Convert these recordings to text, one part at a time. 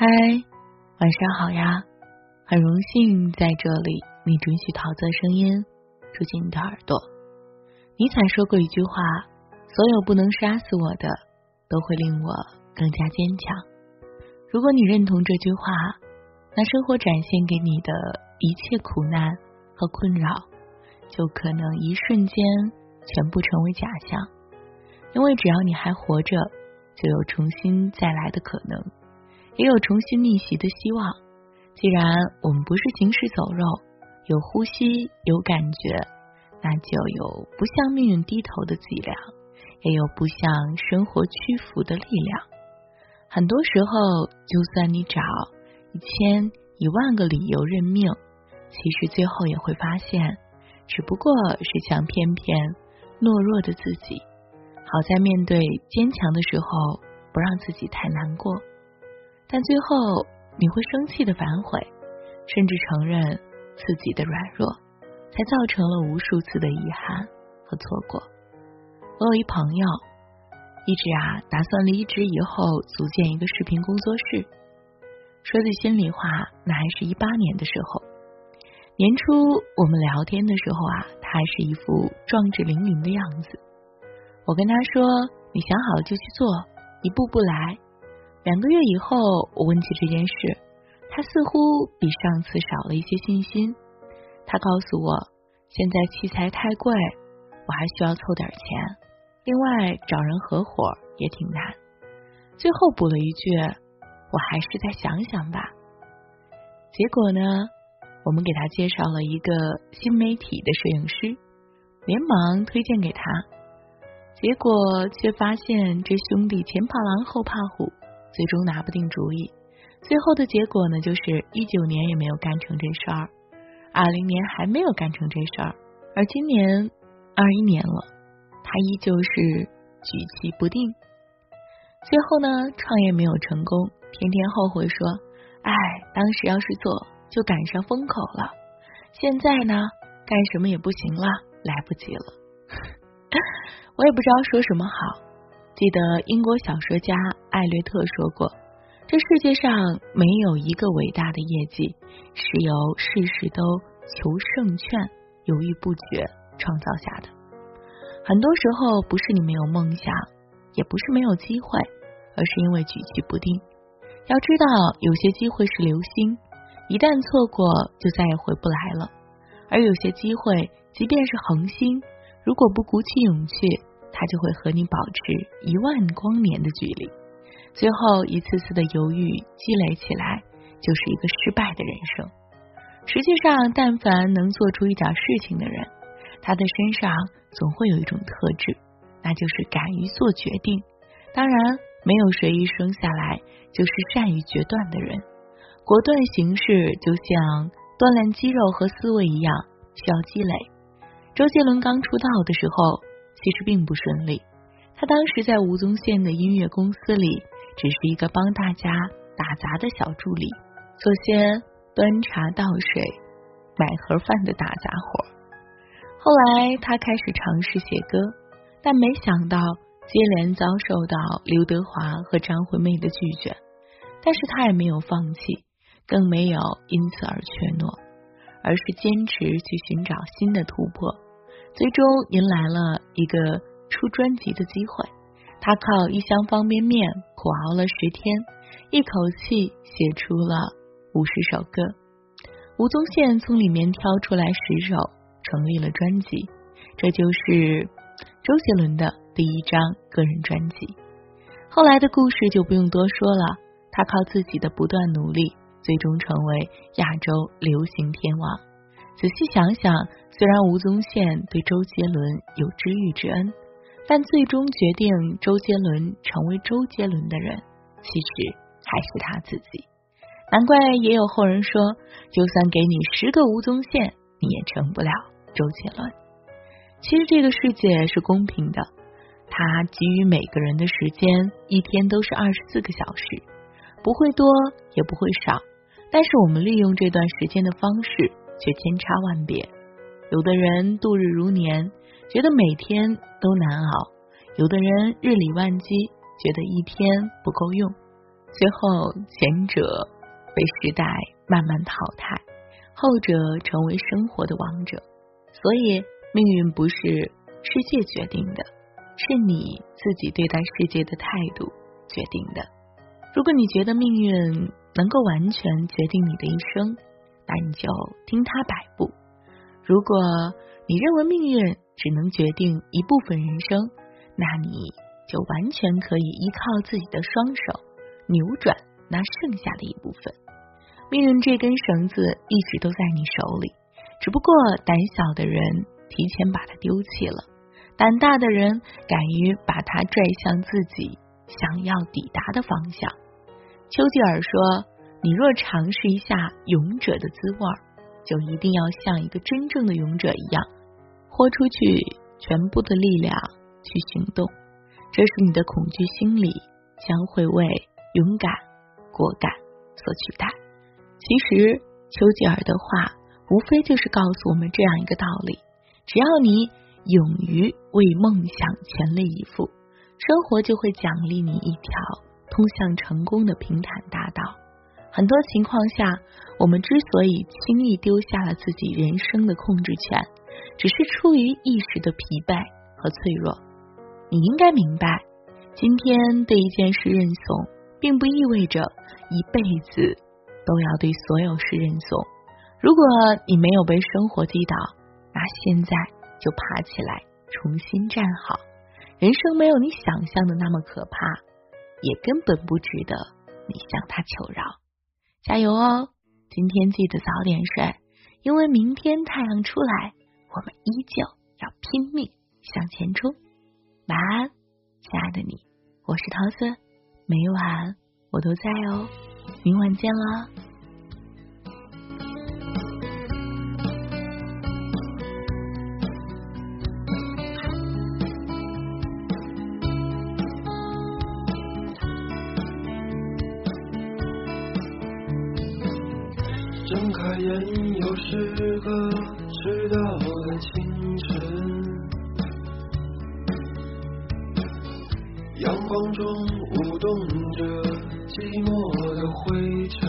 嗨，晚上好呀！很荣幸在这里，你准许桃子声音住进你的耳朵。尼采说过一句话：“所有不能杀死我的，都会令我更加坚强。”如果你认同这句话，那生活展现给你的一切苦难和困扰，就可能一瞬间全部成为假象。因为只要你还活着，就有重新再来的可能。也有重新逆袭的希望。既然我们不是行尸走肉，有呼吸，有感觉，那就有不向命运低头的脊梁，也有不向生活屈服的力量。很多时候，就算你找一千一万个理由认命，其实最后也会发现，只不过是想骗骗懦弱的自己。好在面对坚强的时候，不让自己太难过。但最后你会生气的反悔，甚至承认自己的软弱，才造成了无数次的遗憾和错过。我有一朋友，一直啊打算离职以后组建一个视频工作室。说句心里话，那还是一八年的时候。年初我们聊天的时候啊，他还是一副壮志凌云的样子。我跟他说：“你想好了就去做，一步步来。”两个月以后，我问起这件事，他似乎比上次少了一些信心。他告诉我，现在器材太贵，我还需要凑点钱。另外，找人合伙也挺难。最后补了一句：“我还是再想想吧。”结果呢，我们给他介绍了一个新媒体的摄影师，连忙推荐给他。结果却发现这兄弟前怕狼后怕虎。最终拿不定主意，最后的结果呢，就是一九年也没有干成这事儿，二零年还没有干成这事儿，而今年二一年了，他依旧是举棋不定。最后呢，创业没有成功，天天后悔说：“哎，当时要是做，就赶上风口了。现在呢，干什么也不行了，来不及了。”我也不知道说什么好。记得英国小说家艾略特说过：“这世界上没有一个伟大的业绩是由事事都求胜券、犹豫不决创造下的。很多时候不是你没有梦想，也不是没有机会，而是因为举棋不定。要知道，有些机会是流星，一旦错过就再也回不来了；而有些机会，即便是恒星，如果不鼓起勇气。”他就会和你保持一万光年的距离，最后一次次的犹豫积累起来，就是一个失败的人生。实际上，但凡能做出一点事情的人，他的身上总会有一种特质，那就是敢于做决定。当然，没有谁一生下来就是善于决断的人，果断行事就像锻炼肌肉和思维一样，需要积累。周杰伦刚出道的时候。其实并不顺利。他当时在吴宗宪的音乐公司里，只是一个帮大家打杂的小助理，做些端茶倒水、买盒饭的打杂活。后来他开始尝试写歌，但没想到接连遭受到刘德华和张惠妹的拒绝。但是他也没有放弃，更没有因此而怯懦，而是坚持去寻找新的突破。最终迎来了一个出专辑的机会，他靠一箱方便面苦熬了十天，一口气写出了五十首歌。吴宗宪从里面挑出来十首，成立了专辑，这就是周杰伦的第一张个人专辑。后来的故事就不用多说了，他靠自己的不断努力，最终成为亚洲流行天王。仔细想想，虽然吴宗宪对周杰伦有知遇之恩，但最终决定周杰伦成为周杰伦的人，其实还是他自己。难怪也有后人说，就算给你十个吴宗宪，你也成不了周杰伦。其实这个世界是公平的，他给予每个人的时间，一天都是二十四个小时，不会多也不会少，但是我们利用这段时间的方式。却千差万别，有的人度日如年，觉得每天都难熬；有的人日理万机，觉得一天不够用；最后前者被时代慢慢淘汰，后者成为生活的王者。所以，命运不是世界决定的，是你自己对待世界的态度决定的。如果你觉得命运能够完全决定你的一生，那你就听他摆布；如果你认为命运只能决定一部分人生，那你就完全可以依靠自己的双手扭转那剩下的一部分。命运这根绳子一直都在你手里，只不过胆小的人提前把它丢弃了，胆大的人敢于把它拽向自己想要抵达的方向。丘吉尔说：“你若尝试一下勇者的滋味，就一定要像一个真正的勇者一样，豁出去全部的力量去行动。这时，你的恐惧心理将会为勇敢、果敢所取代。”其实，丘吉尔的话无非就是告诉我们这样一个道理：只要你勇于为梦想全力以赴，生活就会奖励你一条。通向成功的平坦大道。很多情况下，我们之所以轻易丢下了自己人生的控制权，只是出于一时的疲惫和脆弱。你应该明白，今天对一件事认怂，并不意味着一辈子都要对所有事认怂。如果你没有被生活击倒，那现在就爬起来，重新站好。人生没有你想象的那么可怕。也根本不值得你向他求饶，加油哦！今天记得早点睡，因为明天太阳出来，我们依旧要拼命向前冲。晚安，亲爱的你，我是桃子，每晚我都在哦，明晚见了。睁开眼，又是个迟到的清晨。阳光中舞动着寂寞的灰尘。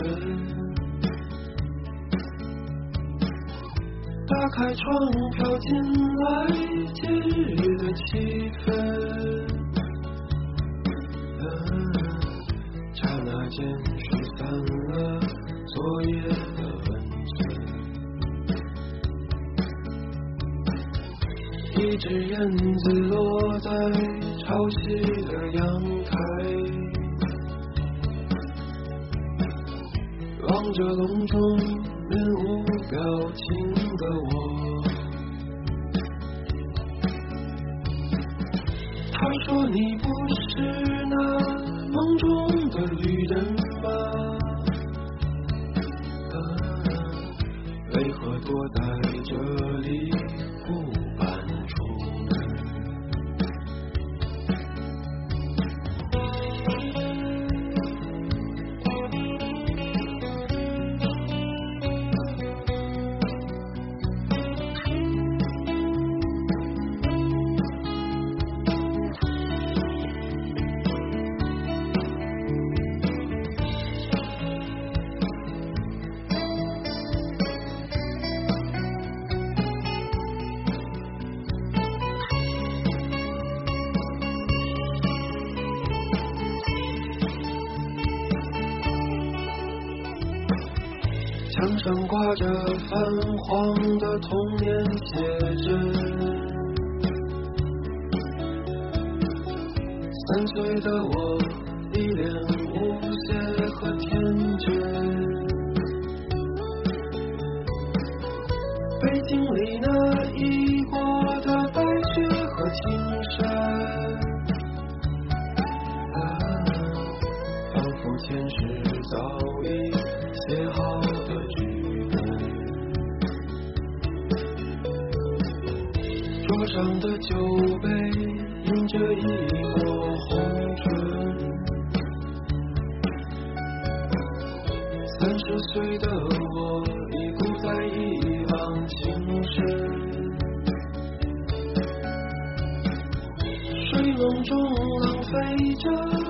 打开窗，飘进来节日的气氛。刹那间驱散了昨夜。一只燕子落在潮汐的阳台，望着笼中面无表情的我。他说：“你不是那梦中的旅人吗？为何躲在这里？”墙上挂着泛黄的童年写真，三岁的我一脸无邪和天真。背景里呢三十岁的我已不再一往情深，睡梦中浪费着。